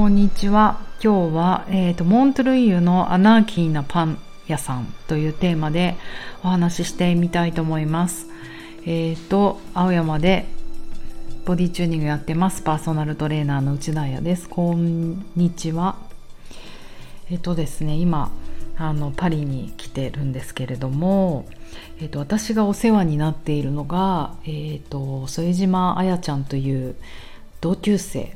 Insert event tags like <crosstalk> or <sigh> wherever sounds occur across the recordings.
こんにちは。今日は、えーと、モントルイユのアナーキーなパン屋さんというテーマでお話ししてみたいと思います。えっ、ー、と、青山でボディチューニングやってます。パーソナルトレーナーの内田彩です。こんにちは。えっ、ー、とですね、今、あのパリに来てるんですけれども、えーと、私がお世話になっているのが、えーと副島彩ちゃんという同級生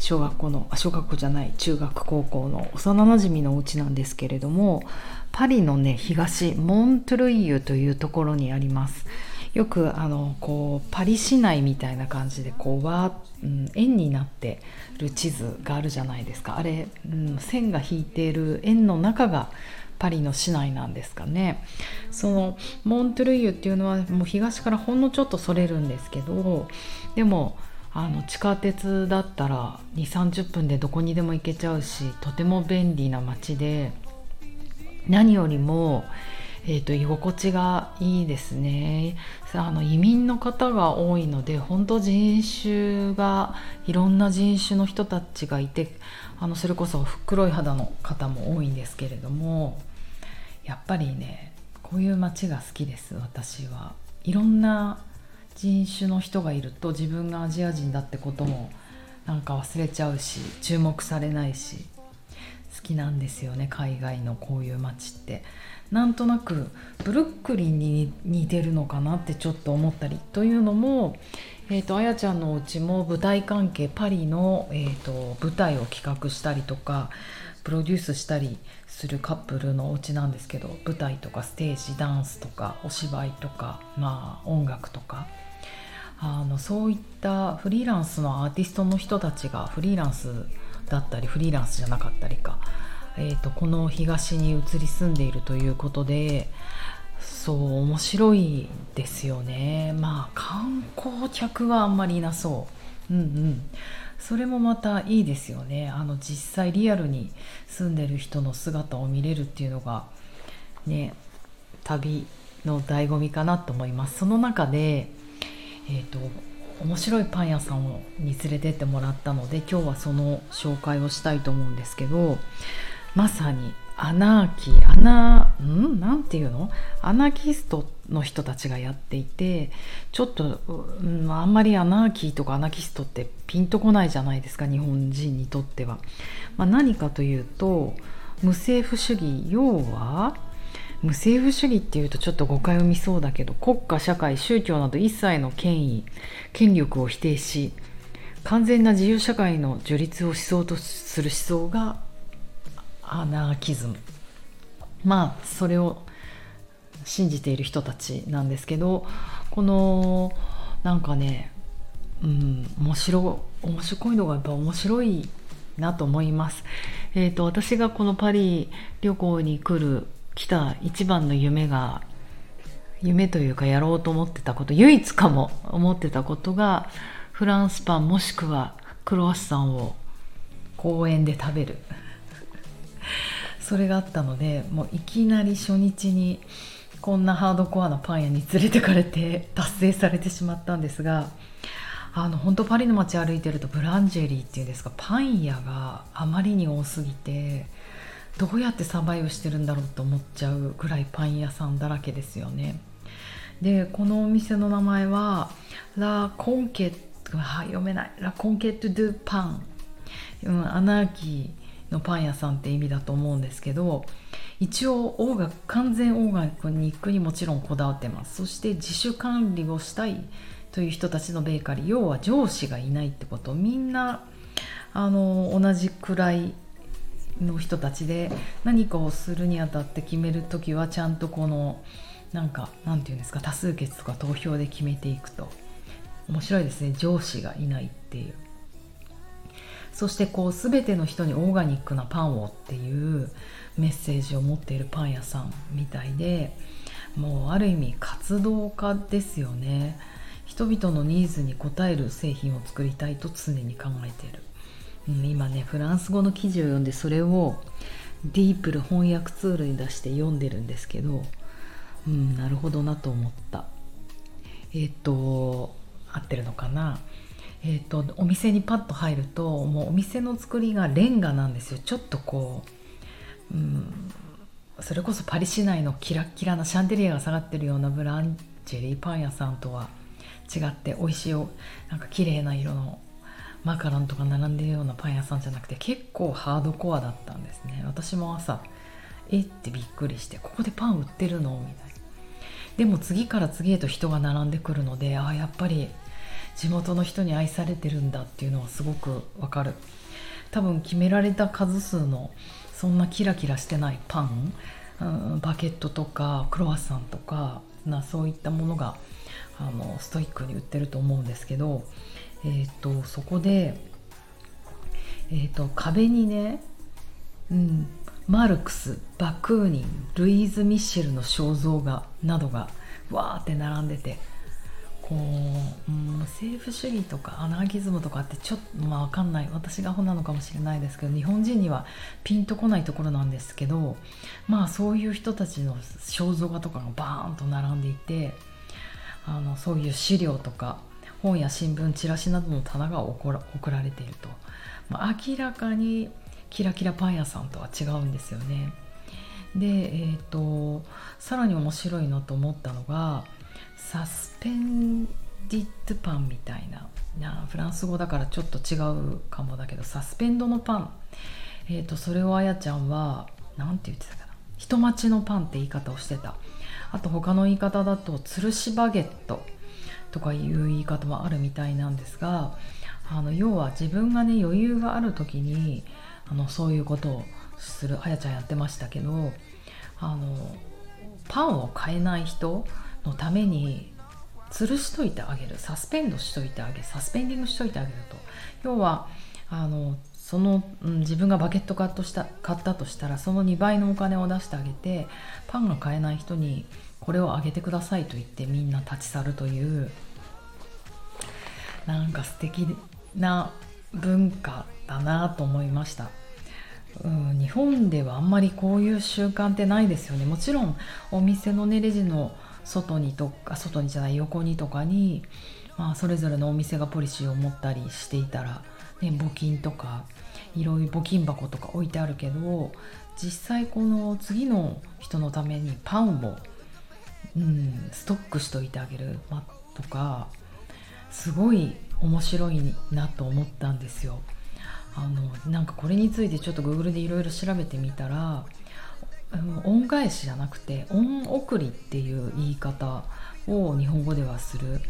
小学校の小学校じゃない中学高校の幼なじみのお家なんですけれどもパリのね東モントルイユというところにあります。よくあのこうパリ市内みたいな感じでこうわ、うん、円になってる地図があるじゃないですか。あれ、うん、線が引いている円の中がパリの市内なんですかね。そのモントルイユっていうのはもう東からほんのちょっとそれるんですけどでもあの地下鉄だったら2 3 0分でどこにでも行けちゃうしとても便利な街で何よりも、えーと、居心地がいいですね。あの移民の方が多いので本当人種がいろんな人種の人たちがいてあのそれこそ黒い肌の方も多いんですけれどもやっぱりねこういう街が好きです私は。いろんな人種の人がいると自分がアジア人だってこともなんか忘れちゃうし注目されないし好きなんですよね海外のこういう街って。なんとなくブルックリンに似てるのかなってちょっと思ったりというのも、えーと、あやちゃんのお家も舞台関係パリの、えーと舞台を企画したりとかプロデュースしたりするカップルのお家なんですけど舞台とかステージダンスとかお芝居とかまあ音楽とか。あのそういったフリーランスのアーティストの人たちがフリーランスだったりフリーランスじゃなかったりか、えーと、この東に移り住んでいるということでそう面白いですよね。まあ観光客はあんまりいなそう。うんうん。それもまたいいですよね。あの実際リアルに住んでる人の姿を見れるっていうのがね旅の醍醐味かなと思います。その中でえーと、面白いパン屋さんに連れてってもらったので今日はその紹介をしたいと思うんですけどまさにアナーキーアナん？なんていうの？アナキストの人たちがやっていてちょっと、うん、あんまりアナーキーとかアナキストってピンとこないじゃないですか日本人にとっては。まあ、何かというと無政府主義要は無政府主義っていうとちょっと誤解を見そうだけど国家社会宗教など一切の権威権力を否定し完全な自由社会の樹立を思想とする思想がアナーキズムまあそれを信じている人たちなんですけどこのなんかねうん面白面白いのがやっぱ面白いなと思います。えーと私がこのパリ旅行に来る来た一番の夢が夢というかやろうと思ってたこと唯一かも思ってたことがフランスパンもしくはクロワッサンを公園で食べる <laughs> それがあったのでもういきなり初日にこんなハードコアなパン屋に連れてかれて達成されてしまったんですがあの本当パリの街歩いてるとブランジェリーっていうんですかパン屋があまりに多すぎてどうやってサバイブしてるんだろうと思っちゃうぐらいパン屋さんだらけですよね。でこのお店の名前はラ・コンケット読めない。ラ・コンケット・ドゥ・パン、うん、アナーキー。のパン屋さんって意味だと思うんですけど一応オーガ完全オーガニックにもちろんこだわってます。そして自主管理をしたいという人たちのベーカリー要は上司がいないってこと。みんなあの同じくらいの人たちで何かをするにあたって決める時はちゃんとこのなんかなんて言うんですか多数決とか投票で決めていくと。面白いですね。上司がいないっていう。そしてこう全ての人にオーガニックなパンをっていうメッセージを持っているパン屋さんみたいでもうある意味活動家ですよね。人々のニーズに応える製品を作りたいと常に考えている。うん、今ねフランス語の記事を読んでそれをディープル翻訳ツールに出して読んでるんですけど、うん、なるほどなと思った。えっ、と合ってるのかな？えーと、お店にパッと入るともうお店の作りがレンガなんですよ。ちょっとこう、うん、それこそパリ市内のキラッキラなシャンデリアが下がってるようなブランジェリーパン屋さんとは違って美味しいなんか綺麗な色のマカロンとか並んでるようなパン屋さんじゃなくて結構ハードコアだったんですね。私も朝えってびっくりしてここでパン売ってるの？みたいな。でも次から次へと人が並んでくるのでああやっぱり地元の人に愛されてるんだっていうのはすごくわかる。多分決められた数数のそんなキラキラしてないパン、うん、バケットとかクロワッサンとかなそういったものがあのストイックに売ってると思うんですけど、えーと、そこで、えーと、壁にね、うん、マルクスバクーニンルイーズ・ミッシェルの肖像画などがわーって並んでてこう、うん、政府主義とかアナーキズムとかってちょっとまあ分かんない私がアホなのかもしれないですけど日本人にはピンとこないところなんですけどまあそういう人たちの肖像画とかがバーンと並んでいてあのそういう資料とか本や新聞チラシなどの棚が送られていると、まあ、明らかにキラキラパン屋さんとは違うんですよね。で、えーと、さらに面白いなと思ったのがサスペンディッドパンみたいな。フランス語だからちょっと違うかもだけどサスペンドのパン、えーと、それをあやちゃんは何て言ってたかな。人待ちのパンって言い方をしてた。あと他の言い方だと吊るしバゲットとかいう言い方もあるみたいなんですがあの要は自分がね余裕がある時にあのそういうことをするあやちゃんやってましたけどあのパンを買えない人のために吊るしといてあげるサスペンドしといてあげるサスペンディングしといてあげると要はあのその、うん、自分がバケット買ったした買ったとしたらその2倍のお金を出してあげてパンが買えない人にこれをあげてくださいと言ってみんな立ち去るというなんか素敵な文化だなと思いました。うん、日本ではあんまりこういう習慣ってないですよねもちろんお店のねレジの外にとか外にじゃない横にとかに、まあ、それぞれのお店がポリシーを持ったりしていたら、ね、募金とかいろいろ募金箱とか置いてあるけど実際この次の人のためにパンを、うん、ストックしといてあげる、ま、とかすごい面白いなと思ったんですよ。あのなんかこれについてちょっと Google でいろいろ調べてみたら恩返しじゃなくて恩送りっていう言い方を日本語ではする。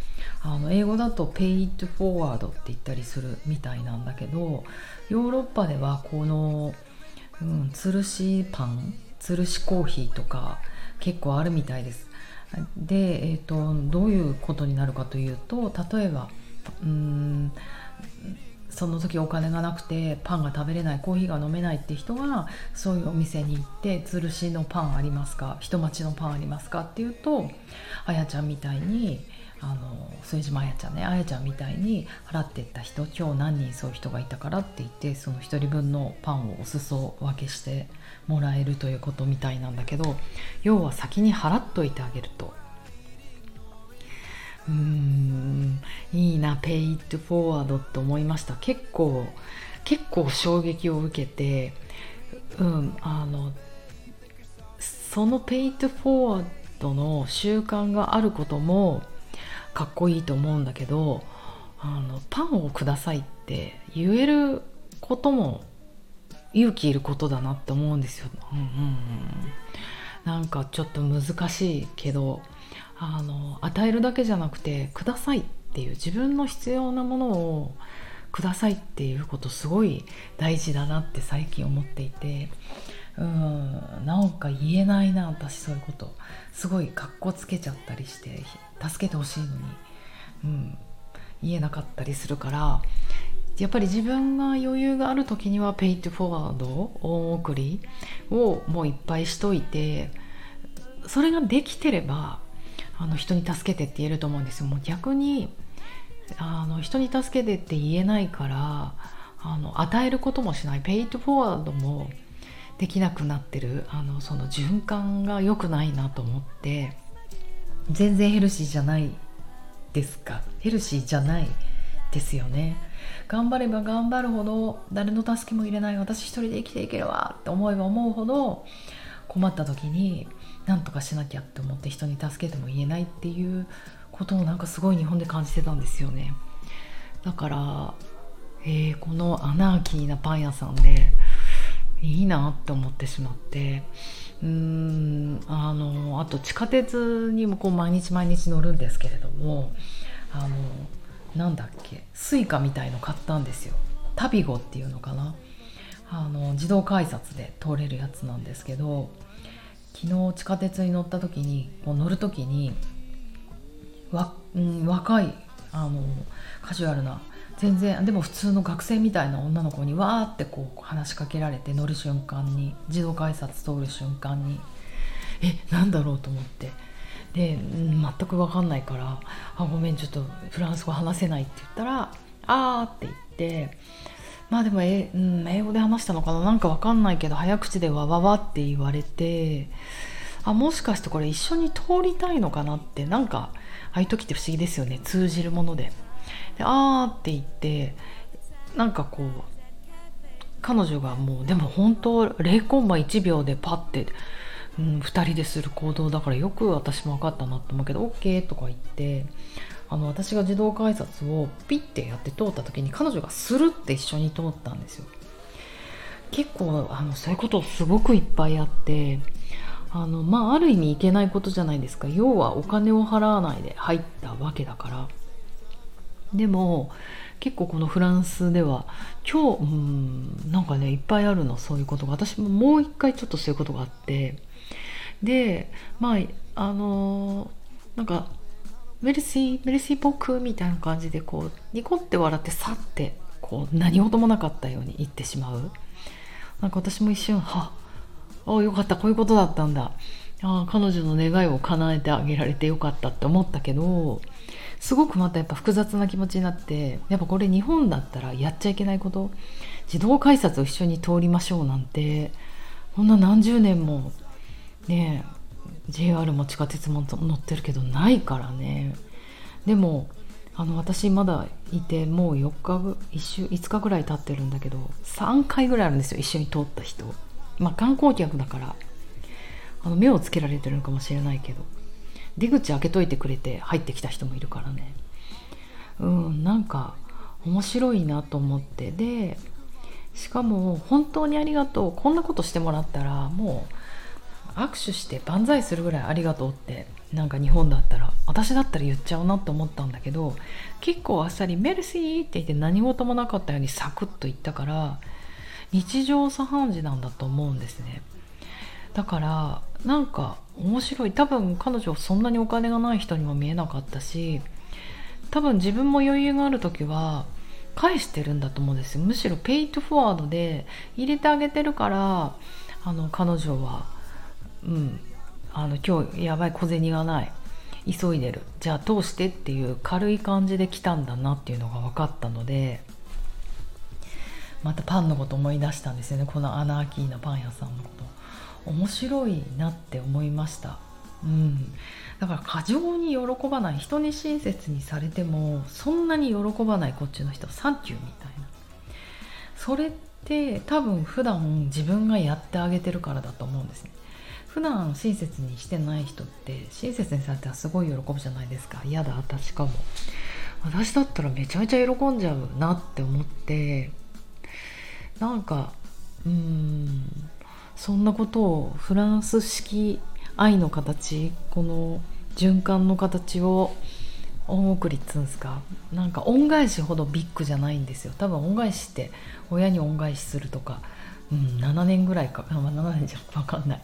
あの英語だと pay it forward って言ったりするみたいなんだけどヨーロッパではこの、うん、つるしパンつるしコーヒーとか結構あるみたいです。で、えーと、どういうことになるかというと例えばうんその時お金がなくてパンが食べれないコーヒーが飲めないって人はそういうお店に行ってつるしのパンありますか人待ちのパンありますかっていうとあやちゃんみたいにあの副島あやちゃんねあやちゃんみたいに払ってった人今日何人そういう人がいたからって言ってその1人分のパンをお裾分けしてもらえるということみたいなんだけど要は先に払っといてあげると。うんいいなペイ it forward って思いました結構結構衝撃を受けてうんあのそのペイ it forward の習慣があることもかっこいいと思うんだけどあのパンをくださいって言えることも勇気いることだなって思うんですよ。うんうんうん、なんかちょっと難しいけどあの与えるだけじゃなくてくださいっていう自分の必要なものをくださいっていうことすごい大事だなって最近思っていてうんなんか言えないな私そういうこと。すごいかっこつけちゃったりして助けてほしいのに、うん、言えなかったりするからやっぱり自分が余裕がある時にはペイトフォワード大送りをもういっぱいしといてそれができてればあの人に助けてって言えると思うんですよ。もう逆にあの人に助けてって言えないからあの与えることもしない。ペイトフォワードもできなくなってるあのその循環が良くないなと思って全然ヘルシーじゃないですか。ヘルシーじゃないですよね。頑張れば頑張るほど誰の助けも入れない。私一人で生きていけるわって思えば思うほど困った時に何とかしなきゃって思って人に助けてって言えないっていうことをなんかすごい日本で感じてたんですよね。だから、えー、このアナーキーなパン屋さんでいいなって思ってしまってうーんあのあと地下鉄にもこう毎日毎日乗るんですけれどもあのなんだっけ Suica みたいの買ったんですよ。 Navigo っていうのかな。あの自動改札で通れるやつなんですけど昨日地下鉄に乗った時にこう乗る時にわ、うん、若いあのカジュアルな全然でも普通の学生みたいな女の子にわーってこう話しかけられて乗る瞬間に自動改札通る瞬間にえなんだろうと思って。で、全く分かんないから「あごめんちょっとフランス語話せない」って言ったら「あー」って言ってまあでも、うん、英語で話したのかな？なんか分かんないけど早口でわわわって言われてあもしかしてこれ一緒に通りたいのかなってなんかああいう時って不思議ですよね通じるもので。であーって言ってなんかこう彼女がもうでも本当0コンマ1秒でパッてうん、2人でする行動だからよく私も分かったなと思うけど OK とか言ってあの私が自動改札をピッてやって通った時に彼女がスルって一緒に通ったんですよ。結構あのそういうことすごくいっぱいあってあのまあある意味いけないことじゃないですか。要はお金を払わないで入ったわけだから。でも結構このフランスでは今日うんなんかねいっぱいあるのそういうことが。私ももう一回ちょっとそういうことがあって。でまああのー、なんかメルシーメルシー僕みたいな感じでこうニコって笑ってさってこう何事もなかったように言ってしまう。なんか私も一瞬はああよかったこういうことだったんだ。あ彼女の願いを叶えてあげられてよかったって思ったけどすごくまたやっぱ複雑な気持ちになってやっぱこれ日本だったらやっちゃいけないこと自動改札を一緒に通りましょうなんてこんな何十年もねえ JR も地下鉄も乗ってるけどないからね。でもあの私まだいてもう4日1週5日ぐらい経ってるんだけど3回ぐらいあるんですよ一緒に通った人。まあ観光客だから。あの目をつけられてるのかもしれないけど。出口開けといてくれて入ってきた人もいるからね。うんなんか面白いなと思って。でしかも本当にありがとう。こんなことしてもらったらもう握手して万歳するぐらいありがとうってなんか日本だったら私だったら言っちゃうなって思ったんだけど結構あっさり「メルシー」って言って何事もなかったようにサクッと言ったから日常茶飯事なんだと思うんですね。だからなんか面白い。多分彼女そんなにお金がない人にも見えなかったし多分自分も余裕がある時は返してるんだと思うんですよ。むしろペイトフォワードで入れてあげてるからあの彼女はうん。あの今日やばい小銭がない。急いでる。じゃあ通してっていう軽い感じで来たんだなっていうのが分かったのでまたパンのこと思い出したんですよね。このアナーキーなパン屋さんのこと。面白いなって思いました。うん。だから過剰に喜ばない。人に親切にされてもそんなに喜ばないこっちの人。サンキューみたいな。それって多分普段自分がやってあげてるからだと思うんですね。普段親切にしてない人って親切にされたらすごい喜ぶじゃないですか。嫌だ私かも。私だったらめちゃめちゃ喜んじゃうなって思って。なんかうんそんなことをフランス式愛の形この循環の形を恩送りっつうんですか。なんか恩返しほどビッグじゃないんですよ。多分恩返しって親に恩返しするとかうん、7年ぐらいか、<laughs> まあ、7年じゃ分かんない。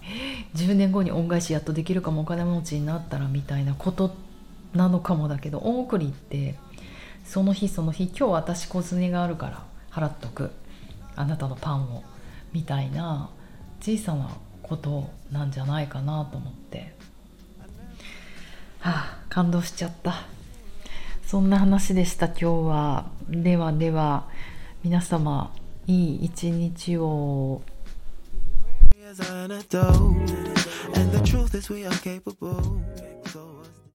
10年後に恩返しやっとできるかもお金持ちになったらみたいなことなのかもだけど恩送りってその日その日今日私小銭があるから払っとく。あなたのパンを。みたいな小さなことなんじゃないかなと思って。はあ感動しちゃった。そんな話でした今日は。ではでは皆様いい一日を。And the truth is we are capable So